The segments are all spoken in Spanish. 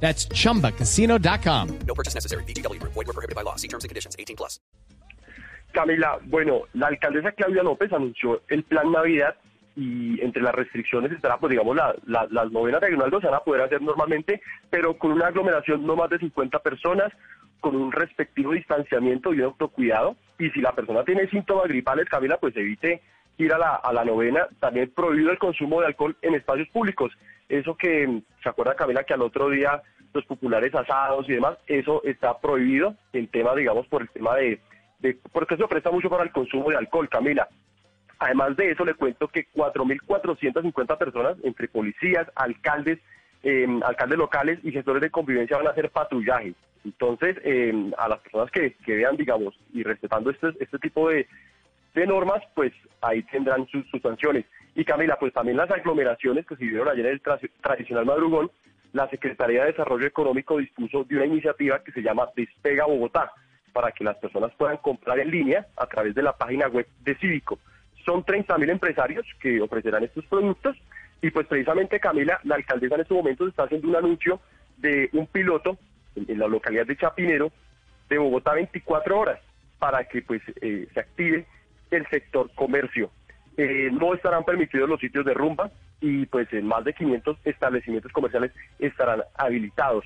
That's chumbacasino.com. No purchase necessary. BGW. Void were prohibited by law. See terms and conditions. 18 plus. Camila, bueno, la alcaldesa Claudia López anunció el plan Navidad y entre las restricciones estará, pues digamos, la, la- las novenas de Aguinaldo se van a poder hacer normalmente, pero con una aglomeración no más de 50 personas, con un respectivo distanciamiento y un autocuidado. Y si la persona tiene síntomas gripales, Camila, pues evite ir a la, a la novena. También prohibido el consumo de alcohol en espacios públicos. Eso que, ¿se acuerda Camila que al otro día los populares asados y demás, eso está prohibido en tema, digamos, por el tema de, de porque se presta mucho para el consumo de alcohol, Camila. Además de eso, le cuento que 4.450 personas, entre policías, alcaldes, eh, alcaldes locales y gestores de convivencia van a hacer patrullaje. Entonces, eh, a las personas que, que vean, digamos, y respetando este, este tipo de, de normas, pues ahí tendrán sus, sanciones. Y Camila, pues también las aglomeraciones que se vieron ayer en el tra- tradicional madrugón, la Secretaría de Desarrollo Económico dispuso de una iniciativa que se llama Despega Bogotá, para que las personas puedan comprar en línea a través de la página web de Cívico. Son 30.000 empresarios que ofrecerán estos productos y pues precisamente Camila, la alcaldesa en estos momentos está haciendo un anuncio de un piloto en, en la localidad de Chapinero de Bogotá 24 horas para que pues eh, se active el sector comercio. Eh, no estarán permitidos los sitios de rumba y pues en más de 500 establecimientos comerciales estarán habilitados.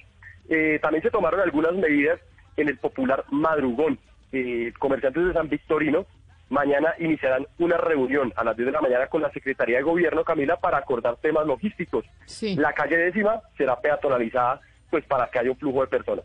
Eh, también se tomaron algunas medidas en el popular madrugón. Eh, comerciantes de San Victorino mañana iniciarán una reunión a las 10 de la mañana con la Secretaría de Gobierno, Camila, para acordar temas logísticos. Sí. La calle décima será peatonalizada pues para que haya un flujo de personas.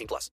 18 plus.